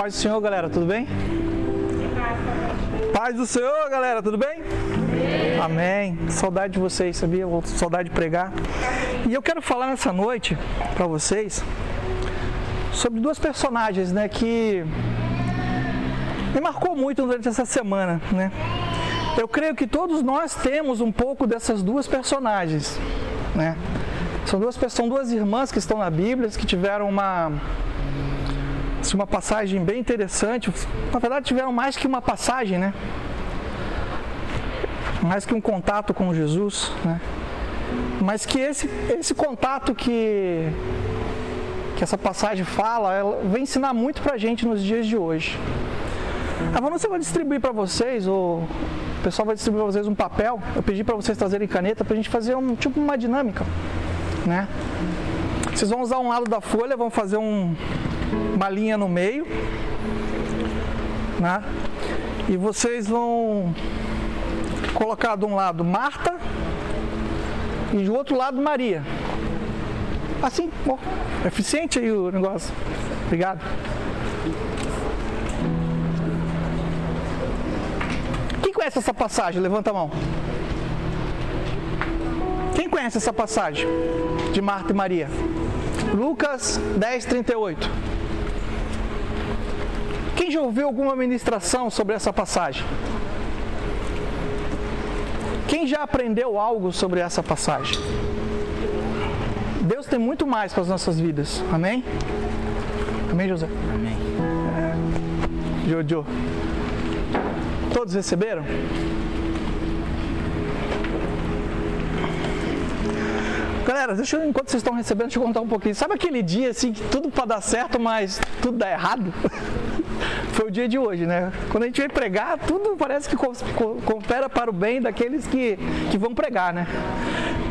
Paz do Senhor, galera, tudo bem? Paz do Senhor, galera, tudo bem? Amém. Saudade de vocês, sabia? Saudade de pregar. E eu quero falar nessa noite para vocês sobre duas personagens, né, que me marcou muito durante essa semana, né? Eu creio que todos nós temos um pouco dessas duas personagens, né? São duas, são duas irmãs que estão na Bíblia, que tiveram uma, uma passagem bem interessante. Na verdade, tiveram mais que uma passagem, né? Mais que um contato com Jesus, né? Mas que esse, esse contato que, que essa passagem fala, ela vem ensinar muito pra gente nos dias de hoje. A Vanessa vai distribuir para vocês, o pessoal vai distribuir para vocês um papel. Eu pedi para vocês trazerem caneta para a gente fazer um tipo uma dinâmica né? Vocês vão usar um lado da folha, vão fazer um, uma linha no meio, né? E vocês vão colocar de um lado Marta e do outro lado Maria. Assim, eficiente aí o negócio. Obrigado. Quem conhece essa passagem? Levanta a mão. Quem conhece essa passagem de Marta e Maria? Lucas 10, 38. Quem já ouviu alguma ministração sobre essa passagem? Quem já aprendeu algo sobre essa passagem? Deus tem muito mais para as nossas vidas. Amém? Amém, José? Amém. Jojo. Todos receberam? Galera, deixa eu, enquanto vocês estão recebendo, deixa eu contar um pouquinho. Sabe aquele dia assim que tudo para dar certo, mas tudo dá errado? Foi o dia de hoje, né? Quando a gente vem pregar, tudo parece que coopera para o bem daqueles que, que vão pregar, né?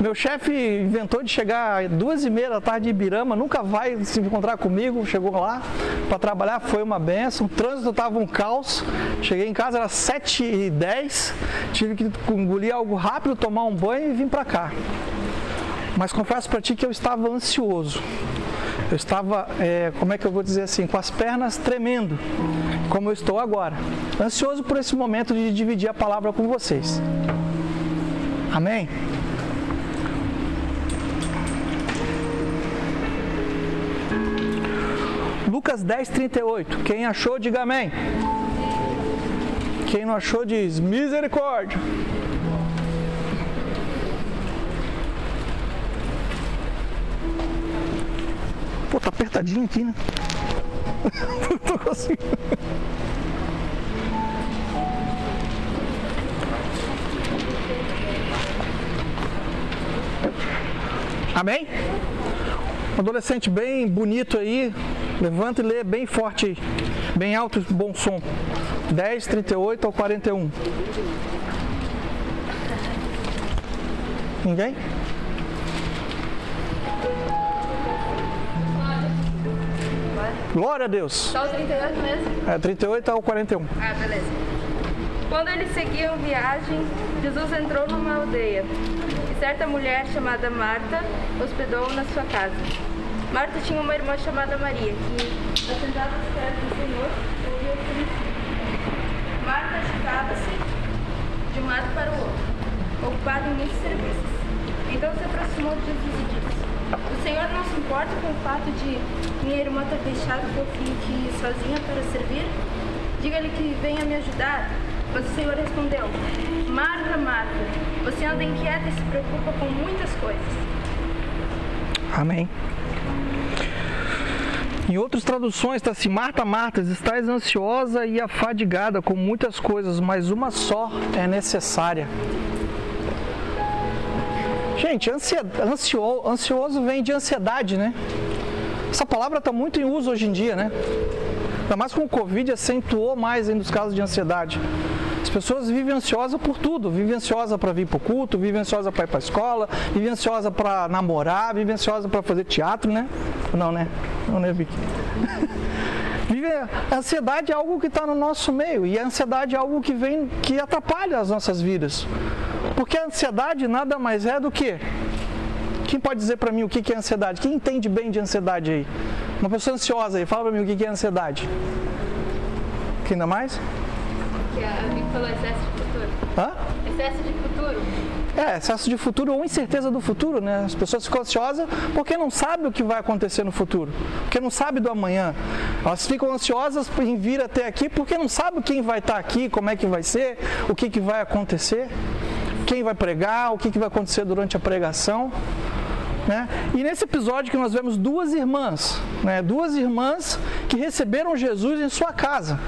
Meu chefe inventou de chegar duas e meia da tarde em Ibirama, nunca vai se encontrar comigo, chegou lá para trabalhar, foi uma benção. O trânsito estava um caos. Cheguei em casa, era sete e dez, tive que engolir algo rápido, tomar um banho e vim para cá. Mas confesso para ti que eu estava ansioso. Eu estava, é, como é que eu vou dizer assim, com as pernas tremendo, como eu estou agora. Ansioso por esse momento de dividir a palavra com vocês. Amém? Lucas 10, 38. Quem achou, diga amém. Quem não achou, diz misericórdia. Tá apertadinho aqui, né? Não tô conseguindo. Amém? Um adolescente bem bonito aí. Levanta e lê bem forte aí. Bem alto, bom som. 10, 38 ao 41. Ninguém? Glória a Deus. Só o 38 mesmo? É, 38 ao 41. Ah, beleza. Quando eles seguiam viagem, Jesus entrou numa aldeia. E certa mulher chamada Marta hospedou na sua casa. Marta tinha uma irmã chamada Maria, que, sentada aos pés do Senhor, ouvia o que Marta agitava-se de um lado para o outro, ocupada em muitos serviços. Então se aproximou de Jesus e disse: O Senhor não se importa com o fato de minha irmã ter deixado que eu fique sozinha para servir? Diga-lhe que venha me ajudar. Mas o Senhor respondeu: Marta, Marta, você anda inquieta e se preocupa com muitas coisas. Amém. Em outras traduções está assim: Marta, Marta, estás ansiosa e afadigada com muitas coisas, mas uma só é necessária. Gente, ansio, ansioso vem de ansiedade, né? Essa palavra está muito em uso hoje em dia, né? Ainda mais com o Covid, acentuou mais ainda os casos de ansiedade. As pessoas vivem ansiosas por tudo. Vivem ansiosa para vir para o culto, vivem ansiosa para ir para a escola, vivem ansiosa para namorar, vivem ansiosa para fazer teatro, né? Não, né? Não, né, Vicky? A ansiedade é algo que está no nosso meio e a ansiedade é algo que vem, que atrapalha as nossas vidas. Porque a ansiedade nada mais é do que. Quem pode dizer para mim o que é ansiedade? Quem entende bem de ansiedade aí? Uma pessoa ansiosa aí, fala para mim o que é ansiedade. que ainda mais? Que a Vicky falou excesso de futuro. Hã? Excesso de futuro. É, excesso de futuro ou incerteza do futuro, né? As pessoas ficam ansiosas porque não sabem o que vai acontecer no futuro, porque não sabem do amanhã. Elas ficam ansiosas em vir até aqui porque não sabem quem vai estar aqui, como é que vai ser, o que, que vai acontecer, quem vai pregar, o que, que vai acontecer durante a pregação. Né? E nesse episódio que nós vemos duas irmãs, né? duas irmãs que receberam Jesus em sua casa.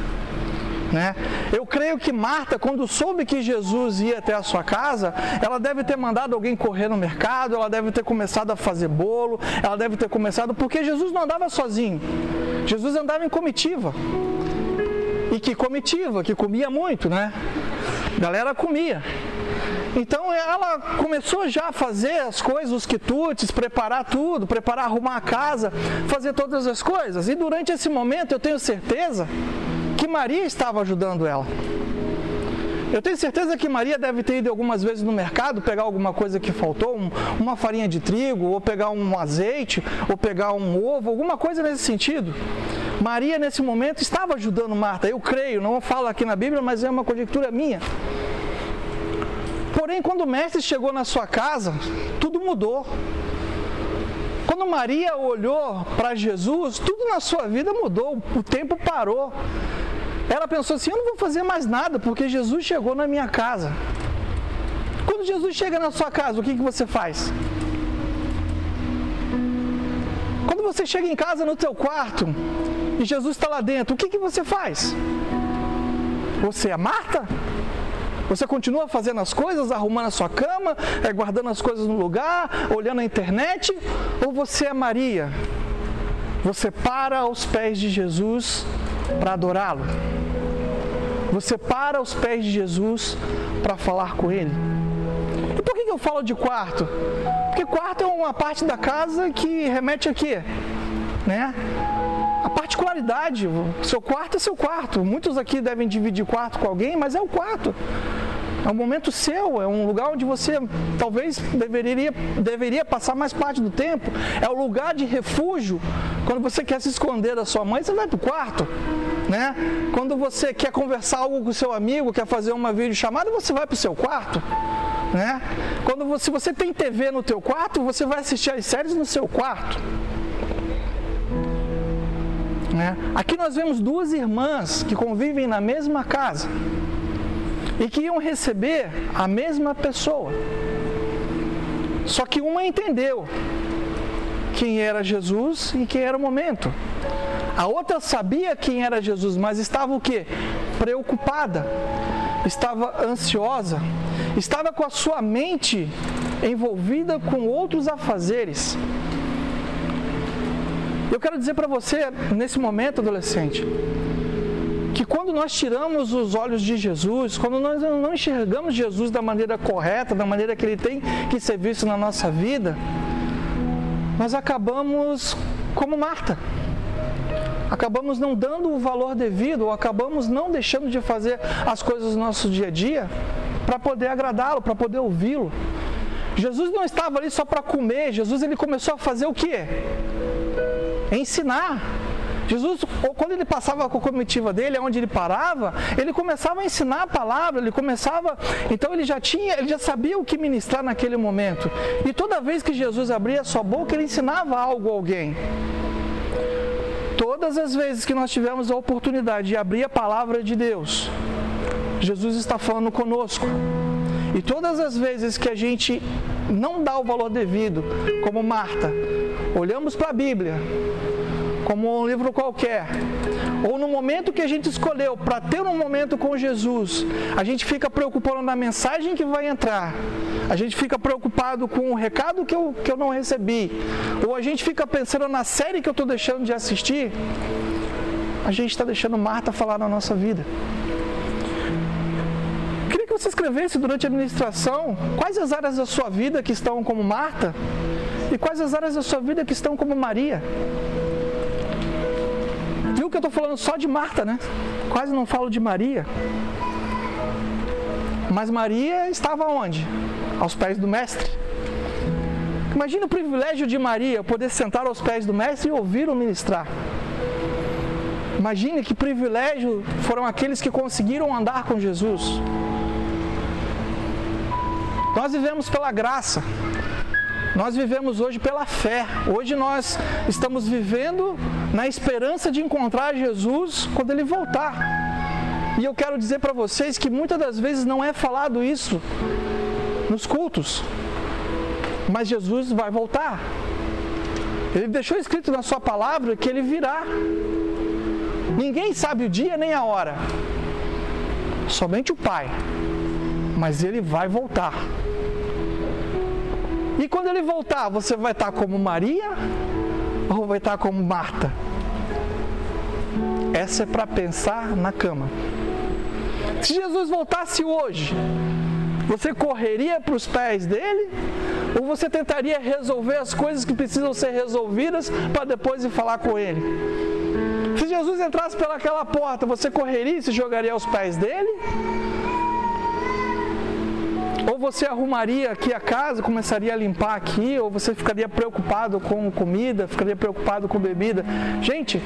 Né? Eu creio que Marta, quando soube que Jesus ia até a sua casa, ela deve ter mandado alguém correr no mercado, ela deve ter começado a fazer bolo, ela deve ter começado, porque Jesus não andava sozinho, Jesus andava em comitiva. E que comitiva, que comia muito, né? A galera comia. Então ela começou já a fazer as coisas, os quitutes, preparar tudo, preparar, arrumar a casa, fazer todas as coisas. E durante esse momento eu tenho certeza que Maria estava ajudando ela. Eu tenho certeza que Maria deve ter ido algumas vezes no mercado pegar alguma coisa que faltou, um, uma farinha de trigo, ou pegar um azeite, ou pegar um ovo, alguma coisa nesse sentido. Maria, nesse momento, estava ajudando Marta. Eu creio, não falo aqui na Bíblia, mas é uma conjectura minha. Porém, quando o mestre chegou na sua casa, tudo mudou. Quando Maria olhou para Jesus, tudo na sua vida mudou, o tempo parou. Ela pensou assim: eu não vou fazer mais nada, porque Jesus chegou na minha casa. Quando Jesus chega na sua casa, o que, que você faz? Quando você chega em casa no teu quarto e Jesus está lá dentro, o que, que você faz? Você é Marta? Você continua fazendo as coisas, arrumando a sua cama, é, guardando as coisas no lugar, olhando a internet? Ou você é Maria? Você para aos pés de Jesus para adorá-lo? Você para aos pés de Jesus para falar com Ele? E por que eu falo de quarto? Porque quarto é uma parte da casa que remete a quê? Né? A particularidade, seu quarto é seu quarto. Muitos aqui devem dividir quarto com alguém, mas é o quarto. É um momento seu, é um lugar onde você talvez deveria, deveria passar mais parte do tempo. É o lugar de refúgio. Quando você quer se esconder da sua mãe, você vai para o quarto. Né? Quando você quer conversar algo com seu amigo, quer fazer uma videochamada, você vai para o seu quarto. Né? Quando você, se você tem TV no teu quarto, você vai assistir as séries no seu quarto. Né? Aqui nós vemos duas irmãs que convivem na mesma casa e que iam receber a mesma pessoa. Só que uma entendeu quem era Jesus e quem era o momento. A outra sabia quem era Jesus, mas estava o que? Preocupada, estava ansiosa, estava com a sua mente envolvida com outros afazeres. Eu quero dizer para você, nesse momento, adolescente, que quando nós tiramos os olhos de Jesus, quando nós não enxergamos Jesus da maneira correta, da maneira que ele tem que ser visto na nossa vida, nós acabamos como Marta. Acabamos não dando o valor devido, ou acabamos não deixando de fazer as coisas no nosso dia a dia para poder agradá-lo, para poder ouvi-lo. Jesus não estava ali só para comer, Jesus ele começou a fazer o quê? ensinar. Jesus, quando ele passava com a comitiva dele, onde ele parava, ele começava a ensinar a palavra, ele começava, então ele já tinha, ele já sabia o que ministrar naquele momento. E toda vez que Jesus abria sua boca, ele ensinava algo a alguém. Todas as vezes que nós tivemos a oportunidade de abrir a palavra de Deus, Jesus está falando conosco. E todas as vezes que a gente não dá o valor devido, como Marta, olhamos para a Bíblia como um livro qualquer, ou no momento que a gente escolheu para ter um momento com Jesus, a gente fica preocupado na mensagem que vai entrar, a gente fica preocupado com o recado que eu, que eu não recebi, ou a gente fica pensando na série que eu estou deixando de assistir, a gente está deixando Marta falar na nossa vida. Queria que você escrevesse durante a administração quais as áreas da sua vida que estão como Marta e quais as áreas da sua vida que estão como Maria. Viu que eu estou falando só de Marta, né? Quase não falo de Maria. Mas Maria estava onde? Aos pés do Mestre. Imagina o privilégio de Maria poder sentar aos pés do Mestre e ouvir o ministrar. Imagine que privilégio foram aqueles que conseguiram andar com Jesus. Nós vivemos pela graça. Nós vivemos hoje pela fé. Hoje nós estamos vivendo na esperança de encontrar Jesus quando ele voltar. E eu quero dizer para vocês que muitas das vezes não é falado isso nos cultos. Mas Jesus vai voltar. Ele deixou escrito na sua palavra que ele virá. Ninguém sabe o dia nem a hora. Somente o Pai. Mas ele vai voltar. E quando ele voltar, você vai estar como Maria ou vai estar como Marta? Essa é para pensar na cama. Se Jesus voltasse hoje, você correria para os pés dele? Ou você tentaria resolver as coisas que precisam ser resolvidas para depois ir falar com ele? Se Jesus entrasse pelaquela porta, você correria e se jogaria aos pés dele? Você arrumaria aqui a casa, começaria a limpar aqui, ou você ficaria preocupado com comida, ficaria preocupado com bebida. Gente,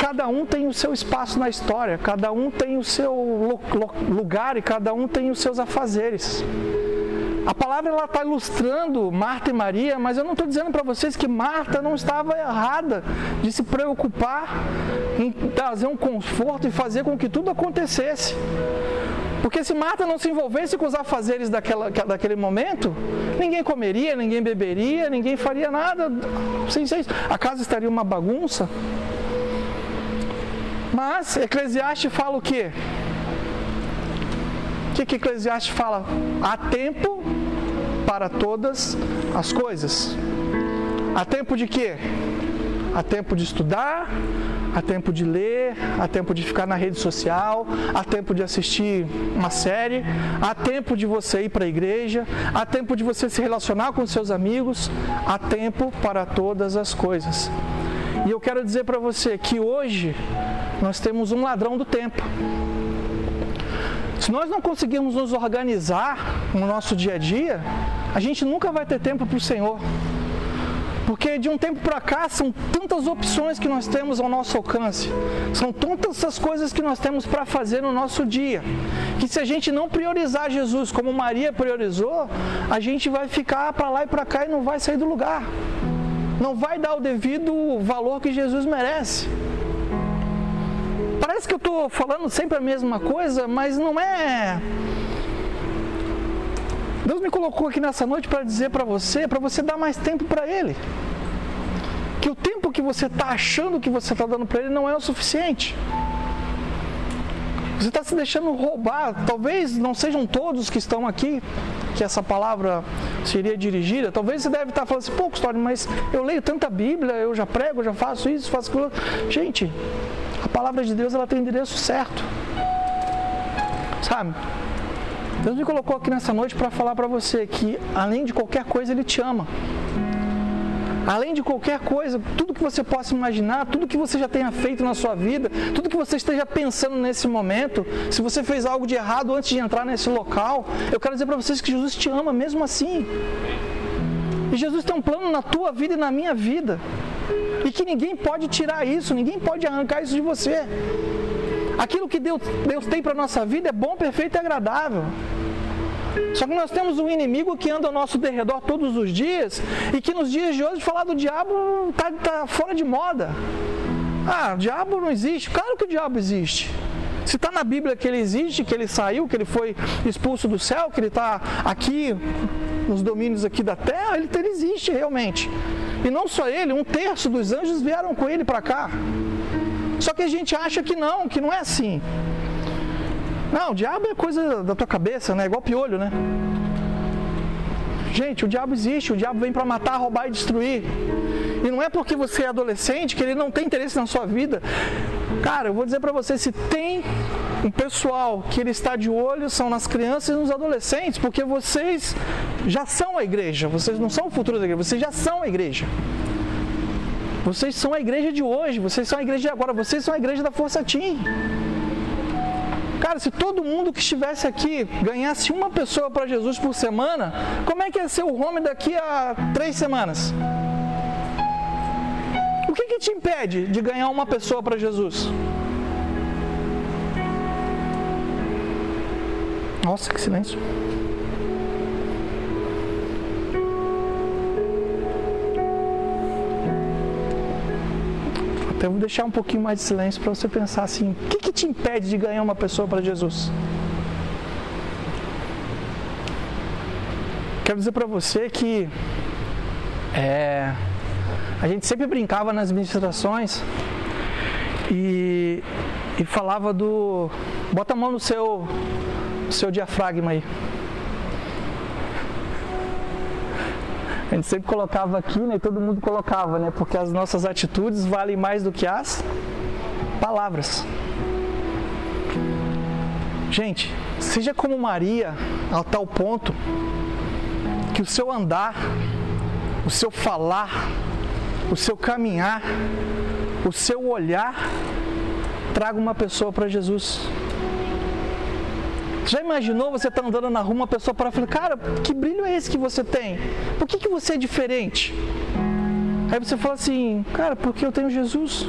cada um tem o seu espaço na história, cada um tem o seu lugar e cada um tem os seus afazeres. A palavra ela está ilustrando Marta e Maria, mas eu não estou dizendo para vocês que Marta não estava errada de se preocupar em trazer um conforto e fazer com que tudo acontecesse. Porque se Marta não se envolvesse com os afazeres daquela, daquele momento, ninguém comeria, ninguém beberia, ninguém faria nada. Sem ser A casa estaria uma bagunça. Mas Eclesiastes fala o quê? O que, que Eclesiastes fala? Há tempo para todas as coisas. Há tempo de quê? Há tempo de estudar, há tempo de ler, há tempo de ficar na rede social, há tempo de assistir uma série, há tempo de você ir para a igreja, há tempo de você se relacionar com seus amigos, há tempo para todas as coisas. E eu quero dizer para você que hoje nós temos um ladrão do tempo. Se nós não conseguirmos nos organizar no nosso dia a dia, a gente nunca vai ter tempo para o Senhor. Porque de um tempo para cá são tantas opções que nós temos ao nosso alcance, são tantas as coisas que nós temos para fazer no nosso dia, que se a gente não priorizar Jesus como Maria priorizou, a gente vai ficar para lá e para cá e não vai sair do lugar, não vai dar o devido valor que Jesus merece. Parece que eu estou falando sempre a mesma coisa, mas não é Deus me colocou aqui nessa noite para dizer para você, para você dar mais tempo para Ele. Que o tempo que você está achando que você está dando para Ele não é o suficiente. Você está se deixando roubar. Talvez não sejam todos que estão aqui que essa palavra seria dirigida. Talvez você deve estar falando assim, pouco história, mas eu leio tanta Bíblia, eu já prego, eu já faço isso, faço aquilo. Gente, a palavra de Deus ela tem endereço certo. Sabe? Deus me colocou aqui nessa noite para falar para você que, além de qualquer coisa, Ele te ama. Além de qualquer coisa, tudo que você possa imaginar, tudo que você já tenha feito na sua vida, tudo que você esteja pensando nesse momento, se você fez algo de errado antes de entrar nesse local, eu quero dizer para vocês que Jesus te ama mesmo assim. E Jesus tem um plano na tua vida e na minha vida. E que ninguém pode tirar isso, ninguém pode arrancar isso de você. Aquilo que Deus, Deus tem para a nossa vida é bom, perfeito e agradável. Só que nós temos um inimigo que anda ao nosso derredor todos os dias e que nos dias de hoje falar do diabo está tá fora de moda. Ah, o diabo não existe. Claro que o diabo existe. Se está na Bíblia que ele existe, que ele saiu, que ele foi expulso do céu, que ele está aqui nos domínios aqui da terra, ele, ele existe realmente. E não só ele, um terço dos anjos vieram com ele para cá. Só que a gente acha que não, que não é assim. Não, o diabo é coisa da tua cabeça, né? Igual piolho, né? Gente, o diabo existe, o diabo vem para matar, roubar e destruir. E não é porque você é adolescente que ele não tem interesse na sua vida. Cara, eu vou dizer para você, se tem um pessoal que ele está de olho são nas crianças e nos adolescentes, porque vocês já são a igreja, vocês não são o futuro da igreja, vocês já são a igreja. Vocês são a igreja de hoje, vocês são a igreja de agora, vocês são a igreja da Força Team. Cara, se todo mundo que estivesse aqui ganhasse uma pessoa para Jesus por semana, como é que ia ser o home daqui a três semanas? O que, que te impede de ganhar uma pessoa para Jesus? Nossa, que silêncio. Até vou deixar um pouquinho mais de silêncio para você pensar assim: o que, que te impede de ganhar uma pessoa para Jesus? Quero dizer para você que é, a gente sempre brincava nas ministrações e, e falava do. Bota a mão no seu, seu diafragma aí. A gente sempre colocava aqui, né? E todo mundo colocava, né? Porque as nossas atitudes valem mais do que as palavras. Gente, seja como Maria, a tal ponto que o seu andar, o seu falar, o seu caminhar, o seu olhar traga uma pessoa para Jesus. Já imaginou você tá andando na rua, uma pessoa para falar, cara, que brilho é esse que você tem? Por que, que você é diferente? Aí você fala assim, cara, porque eu tenho Jesus.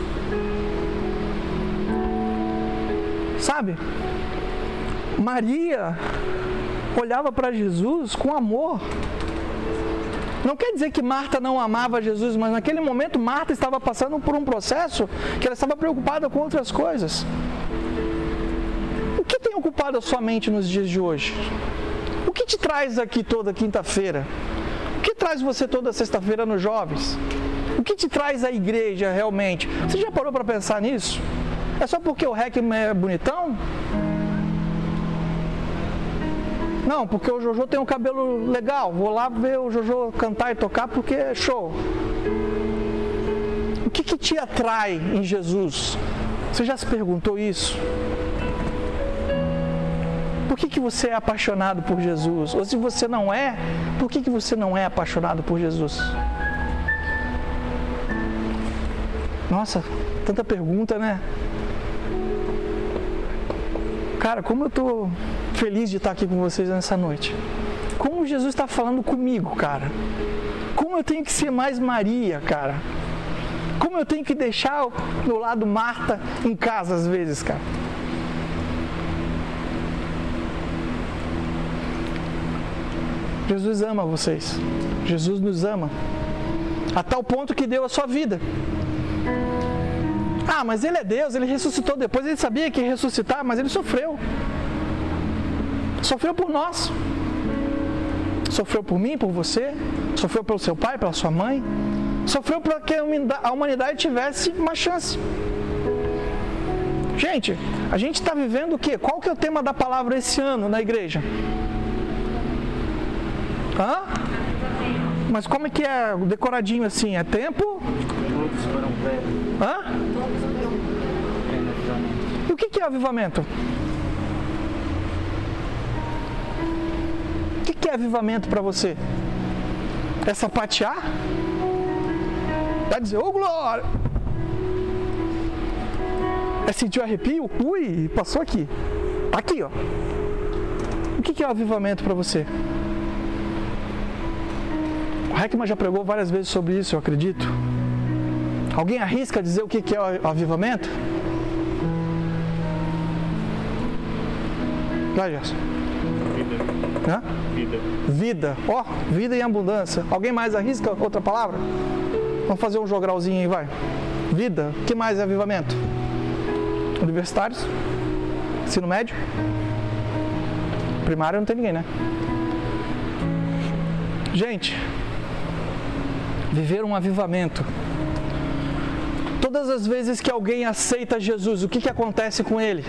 Sabe? Maria olhava para Jesus com amor. Não quer dizer que Marta não amava Jesus, mas naquele momento Marta estava passando por um processo que ela estava preocupada com outras coisas. O que tem ocupado a sua mente nos dias de hoje? O que te traz aqui toda quinta-feira? O que traz você toda sexta-feira nos jovens? O que te traz a igreja realmente? Você já parou para pensar nisso? É só porque o REC é bonitão? Não, porque o Jojo tem um cabelo legal. Vou lá ver o Jojo cantar e tocar porque é show. O que, que te atrai em Jesus? Você já se perguntou isso? Por que, que você é apaixonado por Jesus? Ou se você não é, por que, que você não é apaixonado por Jesus? Nossa, tanta pergunta, né? Cara, como eu tô feliz de estar aqui com vocês nessa noite. Como Jesus está falando comigo, cara. Como eu tenho que ser mais Maria, cara. Como eu tenho que deixar o lado Marta em casa às vezes, cara. Jesus ama vocês. Jesus nos ama. A tal ponto que deu a sua vida. Ah, mas ele é Deus, ele ressuscitou depois, ele sabia que ia ressuscitar, mas ele sofreu. Sofreu por nós. Sofreu por mim, por você. Sofreu pelo seu pai, pela sua mãe. Sofreu para que a humanidade tivesse uma chance. Gente, a gente está vivendo o quê? Qual que é o tema da palavra esse ano na igreja? Hã? Mas como é que é decoradinho assim? É tempo? Todos foram Hã? E o que é avivamento? que é avivamento para você? É sapatear? Vai dizer, ô oh, glória! É sentir o arrepio? Ui, passou aqui. Tá aqui, ó. O que é o avivamento para você? O Heckman já pregou várias vezes sobre isso, eu acredito. Alguém arrisca dizer o que é o avivamento? Vai, Gerson. Hã? Vida. Vida. Ó, oh, vida e abundância. Alguém mais arrisca outra palavra? Vamos fazer um jogralzinho aí, vai. Vida. O que mais é avivamento? Universitários? Ensino médio? Primário não tem ninguém, né? Gente, viver um avivamento. Todas as vezes que alguém aceita Jesus, o que, que acontece com ele?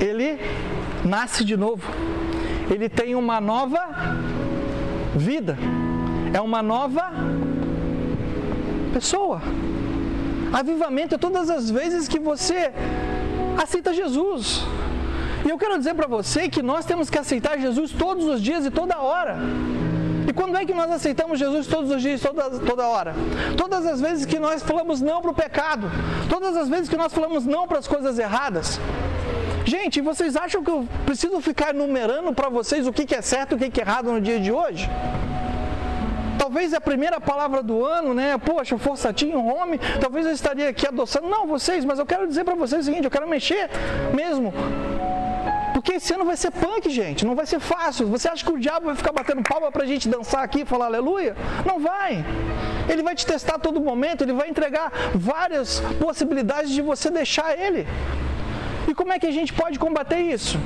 Ele nasce de novo. Ele tem uma nova vida. É uma nova pessoa. Avivamento é todas as vezes que você aceita Jesus. E eu quero dizer para você que nós temos que aceitar Jesus todos os dias e toda hora. E quando é que nós aceitamos Jesus todos os dias, toda, toda hora? Todas as vezes que nós falamos não para o pecado, todas as vezes que nós falamos não para as coisas erradas. Gente, vocês acham que eu preciso ficar enumerando para vocês o que é certo e o que é errado no dia de hoje? talvez é a primeira palavra do ano, né? Poxa, forçatinho, home, talvez eu estaria aqui adoçando. Não, vocês, mas eu quero dizer para vocês o seguinte: eu quero mexer mesmo. Porque esse ano vai ser punk, gente, não vai ser fácil. Você acha que o diabo vai ficar batendo palma para a gente dançar aqui e falar aleluia? Não vai. Ele vai te testar a todo momento, ele vai entregar várias possibilidades de você deixar ele. E como é que a gente pode combater isso?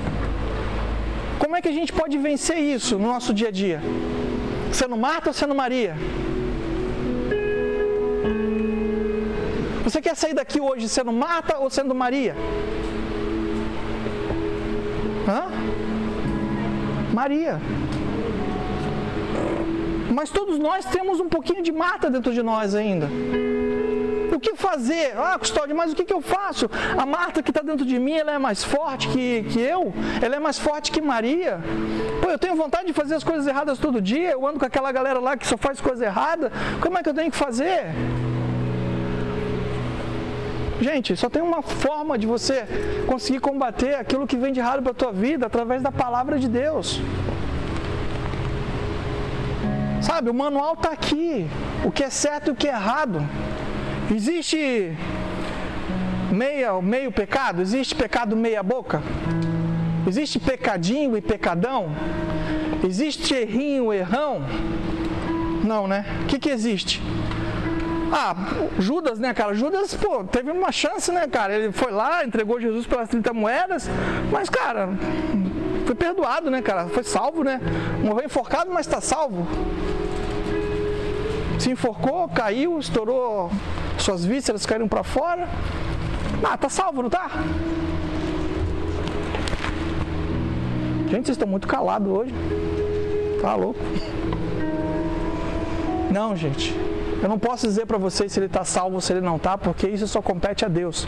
Como é que a gente pode vencer isso no nosso dia a dia? Sendo Marta ou sendo Maria? Você quer sair daqui hoje sendo Marta ou sendo Maria? Hã? Maria. Mas todos nós temos um pouquinho de Marta dentro de nós ainda. O que fazer? Ah, Custódio, mas o que, que eu faço? A Marta que está dentro de mim, ela é mais forte que, que eu? Ela é mais forte que Maria? Pô, eu tenho vontade de fazer as coisas erradas todo dia, eu ando com aquela galera lá que só faz coisa errada. Como é que eu tenho que fazer? Gente, só tem uma forma de você conseguir combater aquilo que vem de errado para a tua vida através da palavra de Deus. Sabe, o manual está aqui. O que é certo e o que é errado. Existe meia, meio pecado? Existe pecado meia boca? Existe pecadinho e pecadão? Existe errinho, errão? Não, né? O que, que existe? Ah, Judas, né, cara? Judas, pô, teve uma chance, né, cara? Ele foi lá, entregou Jesus pelas 30 moedas, mas, cara, foi perdoado, né, cara? Foi salvo, né? Morreu enforcado, mas está salvo. Se enforcou, caiu, estourou suas vísceras caíram para fora. Ah, tá salvo, não tá? Gente, vocês estão muito calados hoje. Tá louco? Não, gente. Eu não posso dizer para vocês se ele está salvo ou se ele não está, porque isso só compete a Deus.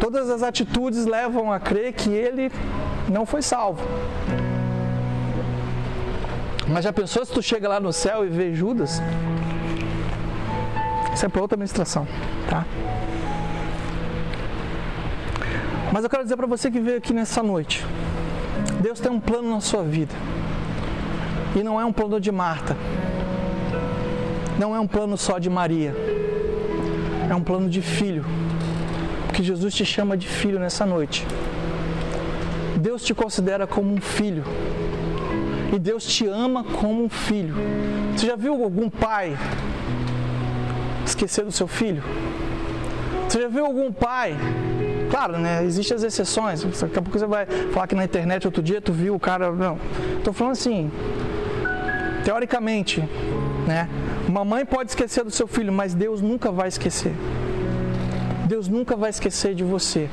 Todas as atitudes levam a crer que ele não foi salvo. Mas já pensou se tu chega lá no céu e vê Judas? Isso é para outra administração, tá? Mas eu quero dizer para você que veio aqui nessa noite. Deus tem um plano na sua vida. E não é um plano de Marta. Não é um plano só de Maria. É um plano de filho. Porque Jesus te chama de filho nessa noite. Deus te considera como um filho. E Deus te ama como um filho. Você já viu algum pai esquecer do seu filho? Você já viu algum pai? Claro, né? Existem as exceções. Daqui a pouco você vai falar que na internet outro dia tu viu o cara. Não. Estou falando assim. Teoricamente, né? Uma mãe pode esquecer do seu filho, mas Deus nunca vai esquecer. Deus nunca vai esquecer de você.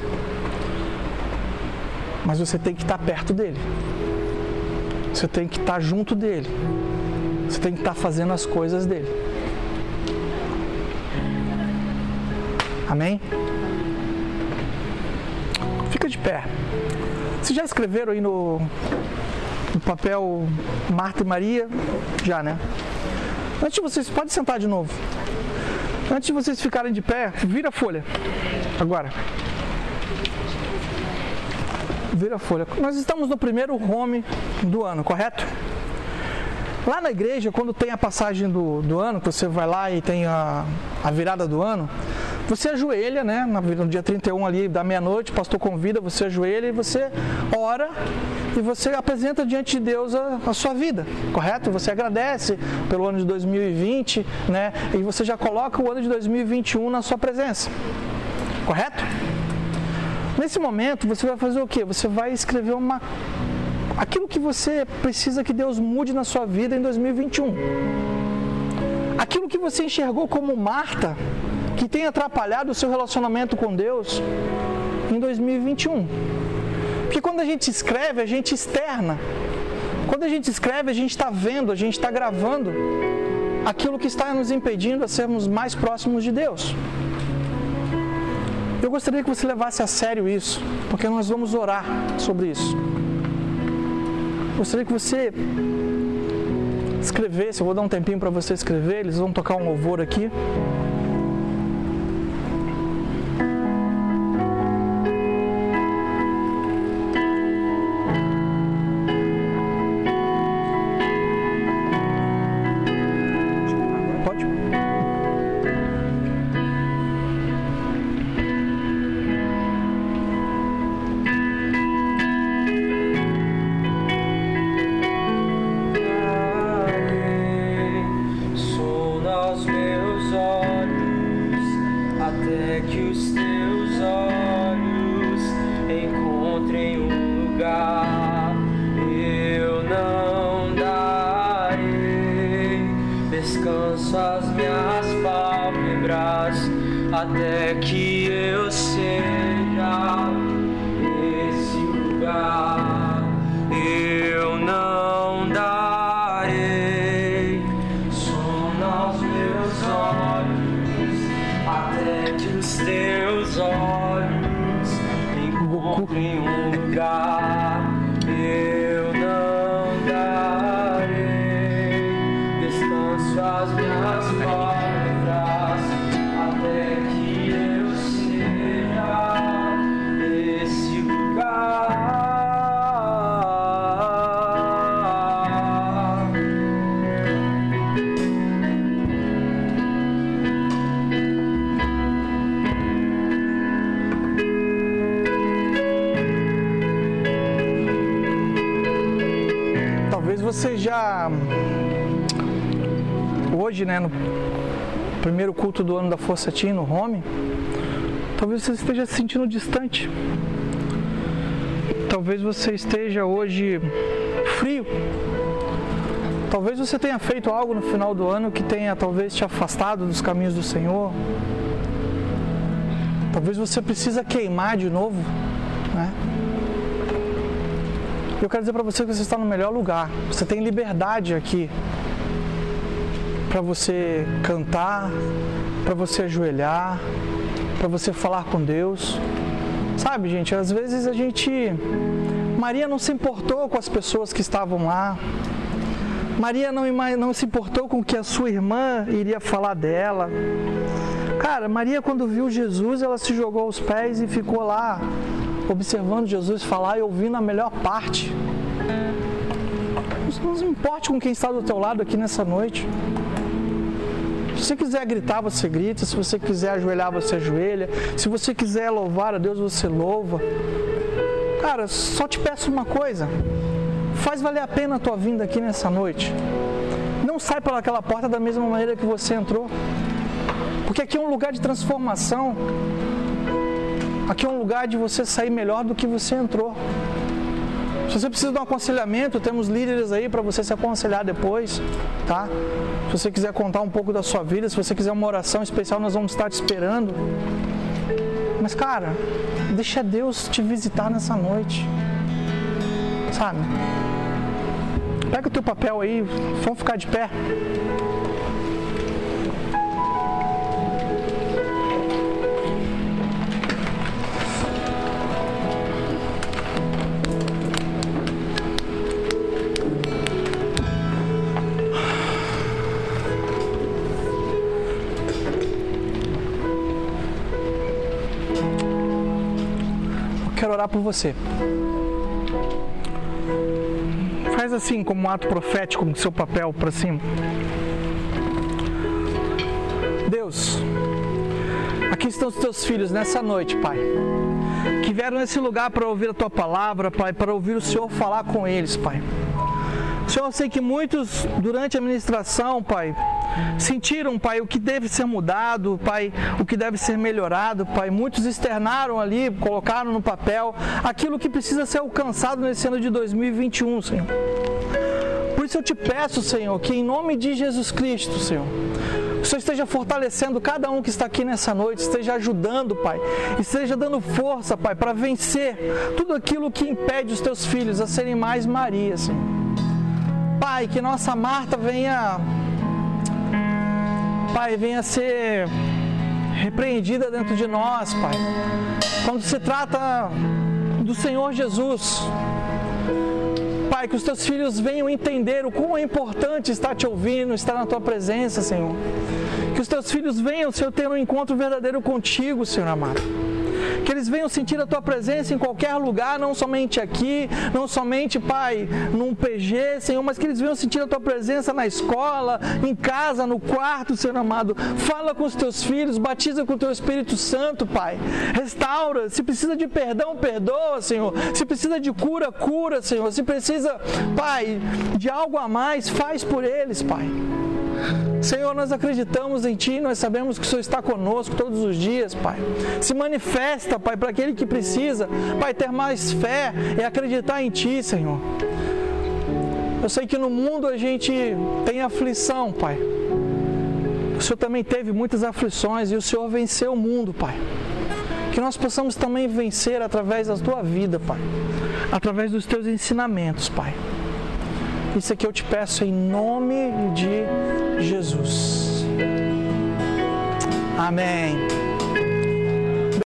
Mas você tem que estar perto dele. Você tem que estar junto dele. Você tem que estar fazendo as coisas dele. Amém? Fica de pé. Vocês já escreveram aí no papel Marta e Maria? Já, né? Antes de vocês, pode sentar de novo. Antes de vocês ficarem de pé, vira a folha. Agora. Vira a folha. Nós estamos no primeiro home do ano, correto? Lá na igreja, quando tem a passagem do, do ano, que você vai lá e tem a, a virada do ano, você ajoelha, né? No dia 31 ali da meia-noite, o pastor convida, você ajoelha e você ora e você apresenta diante de Deus a, a, sua vida, correto? Você agradece pelo ano de 2020, né? E você já coloca o ano de 2021 na sua presença, correto? Nesse momento, você vai fazer o quê? Você vai escrever uma aquilo que você precisa que Deus mude na sua vida em 2021. Aquilo que você enxergou como Marta, que tem atrapalhado o seu relacionamento com Deus em 2021. Quando a gente escreve, a gente externa. Quando a gente escreve, a gente está vendo, a gente está gravando aquilo que está nos impedindo a sermos mais próximos de Deus. Eu gostaria que você levasse a sério isso, porque nós vamos orar sobre isso. Gostaria que você escrevesse, eu vou dar um tempinho para você escrever, eles vão tocar um louvor aqui. Hoje, né, no primeiro culto do ano da Força Team no Home, talvez você esteja se sentindo distante. Talvez você esteja hoje frio. Talvez você tenha feito algo no final do ano que tenha talvez te afastado dos caminhos do Senhor. Talvez você precisa queimar de novo, né? Eu quero dizer para você que você está no melhor lugar. Você tem liberdade aqui para você cantar, para você ajoelhar, para você falar com Deus. Sabe, gente, às vezes a gente. Maria não se importou com as pessoas que estavam lá. Maria não, não se importou com o que a sua irmã iria falar dela. Cara, Maria, quando viu Jesus, ela se jogou aos pés e ficou lá, observando Jesus falar e ouvindo a melhor parte. Não se importe com quem está do teu lado aqui nessa noite. Se você quiser gritar, você grita. Se você quiser ajoelhar, você ajoelha. Se você quiser louvar a Deus, você louva. Cara, só te peço uma coisa. Faz valer a pena a tua vinda aqui nessa noite. Não sai pelaquela porta da mesma maneira que você entrou. Porque aqui é um lugar de transformação. Aqui é um lugar de você sair melhor do que você entrou. Se você precisa de um aconselhamento, temos líderes aí para você se aconselhar depois, tá? Se você quiser contar um pouco da sua vida, se você quiser uma oração especial, nós vamos estar te esperando. Mas, cara, deixa Deus te visitar nessa noite. Sabe? Pega o teu papel aí, vamos ficar de pé. Orar por você. Faz assim, como um ato profético, com seu papel para cima. Deus, aqui estão os teus filhos nessa noite, Pai. Que vieram nesse lugar para ouvir a tua palavra, Pai, para ouvir o Senhor falar com eles, Pai. Senhor, eu sei que muitos, durante a ministração, Pai, sentiram, Pai, o que deve ser mudado, Pai, o que deve ser melhorado, Pai. Muitos externaram ali, colocaram no papel aquilo que precisa ser alcançado nesse ano de 2021, Senhor. Por isso eu te peço, Senhor, que em nome de Jesus Cristo, Senhor, o Senhor esteja fortalecendo cada um que está aqui nessa noite, esteja ajudando, Pai, esteja dando força, Pai, para vencer tudo aquilo que impede os teus filhos a serem mais Maria, Senhor. Pai, que nossa Marta venha, Pai, venha ser repreendida dentro de nós, Pai. Quando se trata do Senhor Jesus, Pai, que os teus filhos venham entender o quão é importante estar te ouvindo, estar na tua presença, Senhor. Que os teus filhos venham, Senhor, ter um encontro verdadeiro contigo, Senhor amado. Que eles venham sentir a tua presença em qualquer lugar, não somente aqui, não somente, Pai, num PG, Senhor, mas que eles venham sentir a tua presença na escola, em casa, no quarto, Senhor amado. Fala com os teus filhos, batiza com o teu Espírito Santo, Pai. Restaura, se precisa de perdão, perdoa, Senhor. Se precisa de cura, cura, Senhor. Se precisa, Pai, de algo a mais, faz por eles, Pai. Senhor, nós acreditamos em Ti, nós sabemos que o Senhor está conosco todos os dias, Pai. Se manifesta, Pai, para aquele que precisa, Pai, ter mais fé e acreditar em Ti, Senhor. Eu sei que no mundo a gente tem aflição, Pai. O Senhor também teve muitas aflições e o Senhor venceu o mundo, Pai. Que nós possamos também vencer através da tua vida, Pai. Através dos teus ensinamentos, Pai. Isso aqui eu te peço em nome de Jesus. Amém.